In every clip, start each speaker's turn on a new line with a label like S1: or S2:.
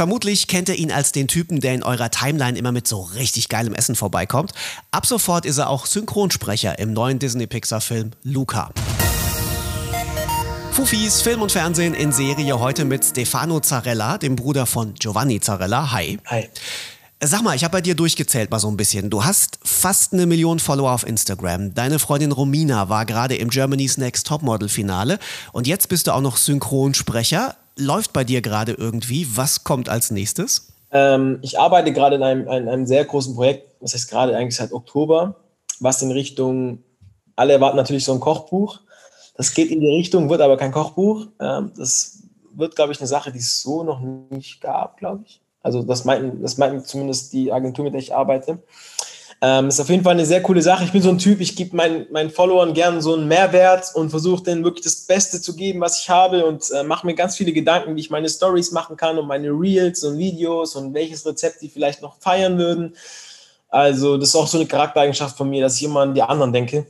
S1: Vermutlich kennt ihr ihn als den Typen, der in eurer Timeline immer mit so richtig geilem Essen vorbeikommt. Ab sofort ist er auch Synchronsprecher im neuen Disney-Pixar-Film Luca. Fufis Film und Fernsehen in Serie heute mit Stefano Zarella, dem Bruder von Giovanni Zarella. Hi.
S2: Hi.
S1: Sag mal, ich habe bei dir durchgezählt mal so ein bisschen. Du hast fast eine Million Follower auf Instagram. Deine Freundin Romina war gerade im Germany's Next Topmodel Finale und jetzt bist du auch noch Synchronsprecher läuft bei dir gerade irgendwie? Was kommt als nächstes?
S2: Ähm, ich arbeite gerade in einem, in einem sehr großen Projekt, das heißt gerade eigentlich seit Oktober, was in Richtung, alle erwarten natürlich so ein Kochbuch. Das geht in die Richtung, wird aber kein Kochbuch. Ähm, das wird, glaube ich, eine Sache, die es so noch nicht gab, glaube ich. Also das meinten, das meinten zumindest die Agentur, mit der ich arbeite. Ähm, ist auf jeden Fall eine sehr coole Sache. Ich bin so ein Typ, ich gebe meinen, meinen Followern gerne so einen Mehrwert und versuche denen wirklich das Beste zu geben, was ich habe und äh, mache mir ganz viele Gedanken, wie ich meine Stories machen kann und meine Reels und Videos und welches Rezept die vielleicht noch feiern würden. Also das ist auch so eine Charaktereigenschaft von mir, dass ich immer an die anderen denke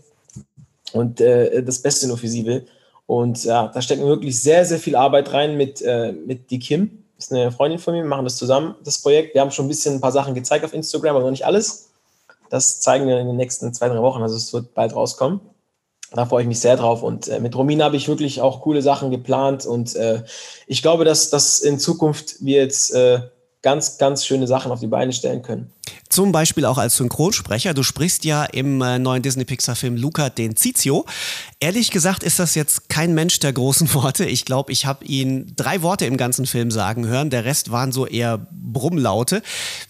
S2: und äh, das Beste nur für sie will. Und ja, da stecken wirklich sehr, sehr viel Arbeit rein mit, äh, mit die Kim. Das ist eine Freundin von mir, wir machen das zusammen, das Projekt. Wir haben schon ein bisschen ein paar Sachen gezeigt auf Instagram, aber noch nicht alles. Das zeigen wir in den nächsten zwei, drei Wochen. Also es wird bald rauskommen. Da freue ich mich sehr drauf. Und äh, mit Romina habe ich wirklich auch coole Sachen geplant. Und äh, ich glaube, dass, dass in Zukunft wir jetzt äh, ganz, ganz schöne Sachen auf die Beine stellen können.
S1: Zum Beispiel auch als Synchronsprecher. Du sprichst ja im äh, neuen Disney-Pixar-Film Luca den Zizio. Ehrlich gesagt ist das jetzt kein Mensch der großen Worte. Ich glaube, ich habe ihn drei Worte im ganzen Film sagen hören. Der Rest waren so eher Brummlaute.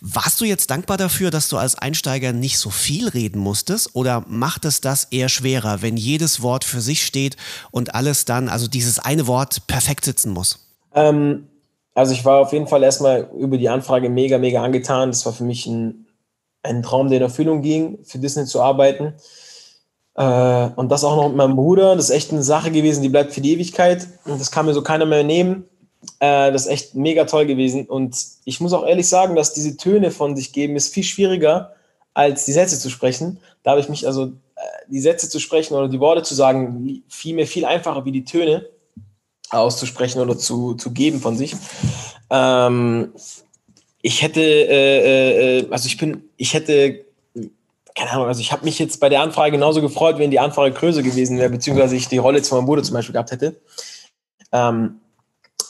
S1: Warst du jetzt dankbar dafür, dass du als Einsteiger nicht so viel reden musstest? Oder macht es das eher schwerer, wenn jedes Wort für sich steht und alles dann, also dieses eine Wort perfekt sitzen muss?
S2: Ähm, also ich war auf jeden Fall erstmal über die Anfrage mega, mega angetan. Das war für mich ein ein Traum, der in Erfüllung ging, für Disney zu arbeiten. Äh, und das auch noch mit meinem Bruder. Das ist echt eine Sache gewesen, die bleibt für die Ewigkeit. Und das kann mir so keiner mehr nehmen. Äh, das ist echt mega toll gewesen. Und ich muss auch ehrlich sagen, dass diese Töne von sich geben, ist viel schwieriger, als die Sätze zu sprechen. Da habe ich mich also, äh, die Sätze zu sprechen oder die Worte zu sagen, fiel mir viel einfacher, wie die Töne auszusprechen oder zu, zu geben von sich. Ähm, ich hätte, äh, äh, also ich bin, ich hätte, keine Ahnung, also ich habe mich jetzt bei der Anfrage genauso gefreut, wenn die Anfrage größer gewesen wäre, beziehungsweise ich die Rolle zu meinem Bruder zum Beispiel gehabt hätte. Ähm,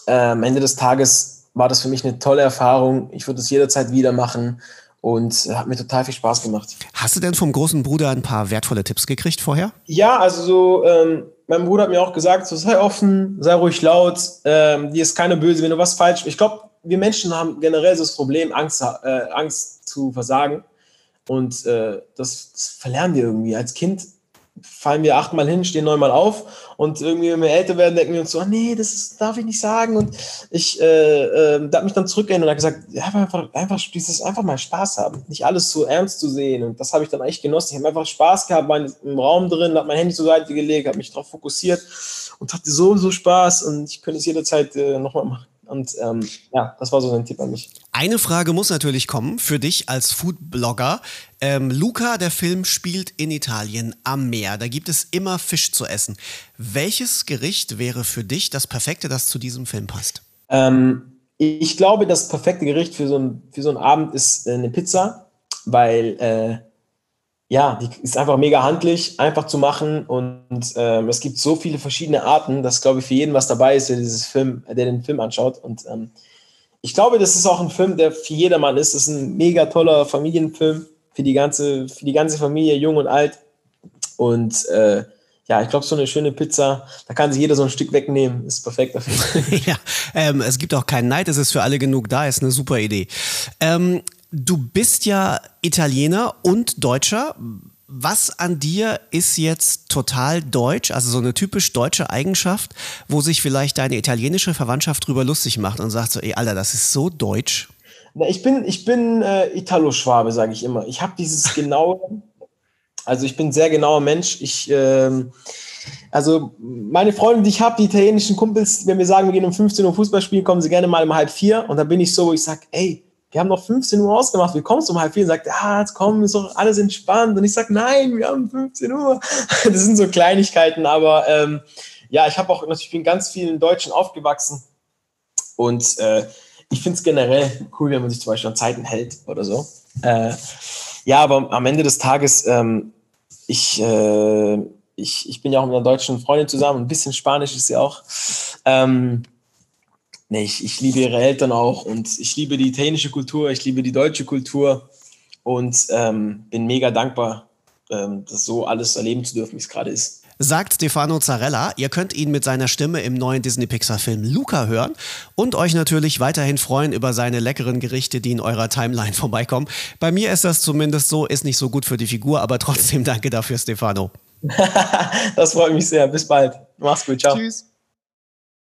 S2: äh, am Ende des Tages war das für mich eine tolle Erfahrung. Ich würde es jederzeit wieder machen und hat mir total viel Spaß gemacht.
S1: Hast du denn vom großen Bruder ein paar wertvolle Tipps gekriegt vorher?
S2: Ja, also so, ähm, mein Bruder hat mir auch gesagt, so sei offen, sei ruhig laut, ähm, dir ist keiner böse, wenn du was falsch. Ich glaube, wir Menschen haben generell so das Problem, Angst, äh, Angst zu versagen. Und äh, das, das, verlernen wir irgendwie. Als Kind fallen wir achtmal hin, stehen neunmal auf. Und irgendwie, wenn wir älter werden, denken wir uns so, oh, nee, das ist, darf ich nicht sagen. Und ich äh, äh, da mich dann zurückerinnert und habe gesagt, ja, einfach, einfach, dieses, einfach mal Spaß haben. Nicht alles so ernst zu sehen. Und das habe ich dann echt genossen. Ich habe einfach Spaß gehabt, war im Raum drin, habe mein Handy zur Seite gelegt, habe mich darauf fokussiert und hatte so, so Spaß. Und ich könnte es jederzeit äh, nochmal machen. Und ähm, ja, das war so ein Tipp an mich.
S1: Eine Frage muss natürlich kommen für dich als Foodblogger. Ähm, Luca, der Film spielt in Italien am Meer. Da gibt es immer Fisch zu essen. Welches Gericht wäre für dich das perfekte, das zu diesem Film passt?
S2: Ähm, ich glaube, das perfekte Gericht für so, ein, für so einen Abend ist äh, eine Pizza, weil äh, ja, die ist einfach mega handlich, einfach zu machen und ähm, es gibt so viele verschiedene Arten, dass glaube ich für jeden was dabei ist, der dieses Film, der den Film anschaut und ähm, ich glaube, das ist auch ein Film, der für jedermann ist. Das ist ein mega toller Familienfilm für die ganze, für die ganze Familie, jung und alt und äh, ja, ich glaube, so eine schöne Pizza, da kann sich jeder so ein Stück wegnehmen, ist perfekt dafür.
S1: ja, ähm, es gibt auch keinen Neid, es ist für alle genug da, ist eine super Idee. Ähm, Du bist ja Italiener und Deutscher. Was an dir ist jetzt total deutsch, also so eine typisch deutsche Eigenschaft, wo sich vielleicht deine italienische Verwandtschaft drüber lustig macht und sagt so, ey, Alter, das ist so deutsch?
S2: Na, ich bin, ich bin äh, Italo-Schwabe, sage ich immer. Ich habe dieses genaue, also ich bin ein sehr genauer Mensch. Ich, ähm, also meine Freunde, die ich habe, die italienischen Kumpels, wenn wir sagen, wir gehen um 15 Uhr Fußball spielen, kommen sie gerne mal um halb vier und da bin ich so, wo ich sage, ey, wir haben noch 15 Uhr ausgemacht, wir kommen um halb vier und sagt, ja, jetzt kommen, ist doch alles entspannt. Und ich sage, nein, wir haben 15 Uhr. Das sind so Kleinigkeiten, aber ähm, ja, ich habe auch natürlich bin ganz vielen Deutschen aufgewachsen und äh, ich finde es generell cool, wenn man sich zum Beispiel an Zeiten hält oder so. Äh, ja, aber am Ende des Tages, ähm, ich, äh, ich, ich bin ja auch mit einer deutschen Freundin zusammen, ein bisschen Spanisch ist sie auch. Ähm, nee, ich, ich liebe ihre Eltern auch und ich liebe die italienische Kultur, ich liebe die deutsche Kultur und ähm, bin mega dankbar, ähm, das so alles erleben zu dürfen, wie es gerade ist
S1: sagt Stefano Zarella. Ihr könnt ihn mit seiner Stimme im neuen Disney-Pixar-Film Luca hören und euch natürlich weiterhin freuen über seine leckeren Gerichte, die in eurer Timeline vorbeikommen. Bei mir ist das zumindest so, ist nicht so gut für die Figur, aber trotzdem danke dafür, Stefano.
S2: das freut mich sehr. Bis bald. Mach's gut. Ciao. Tschüss.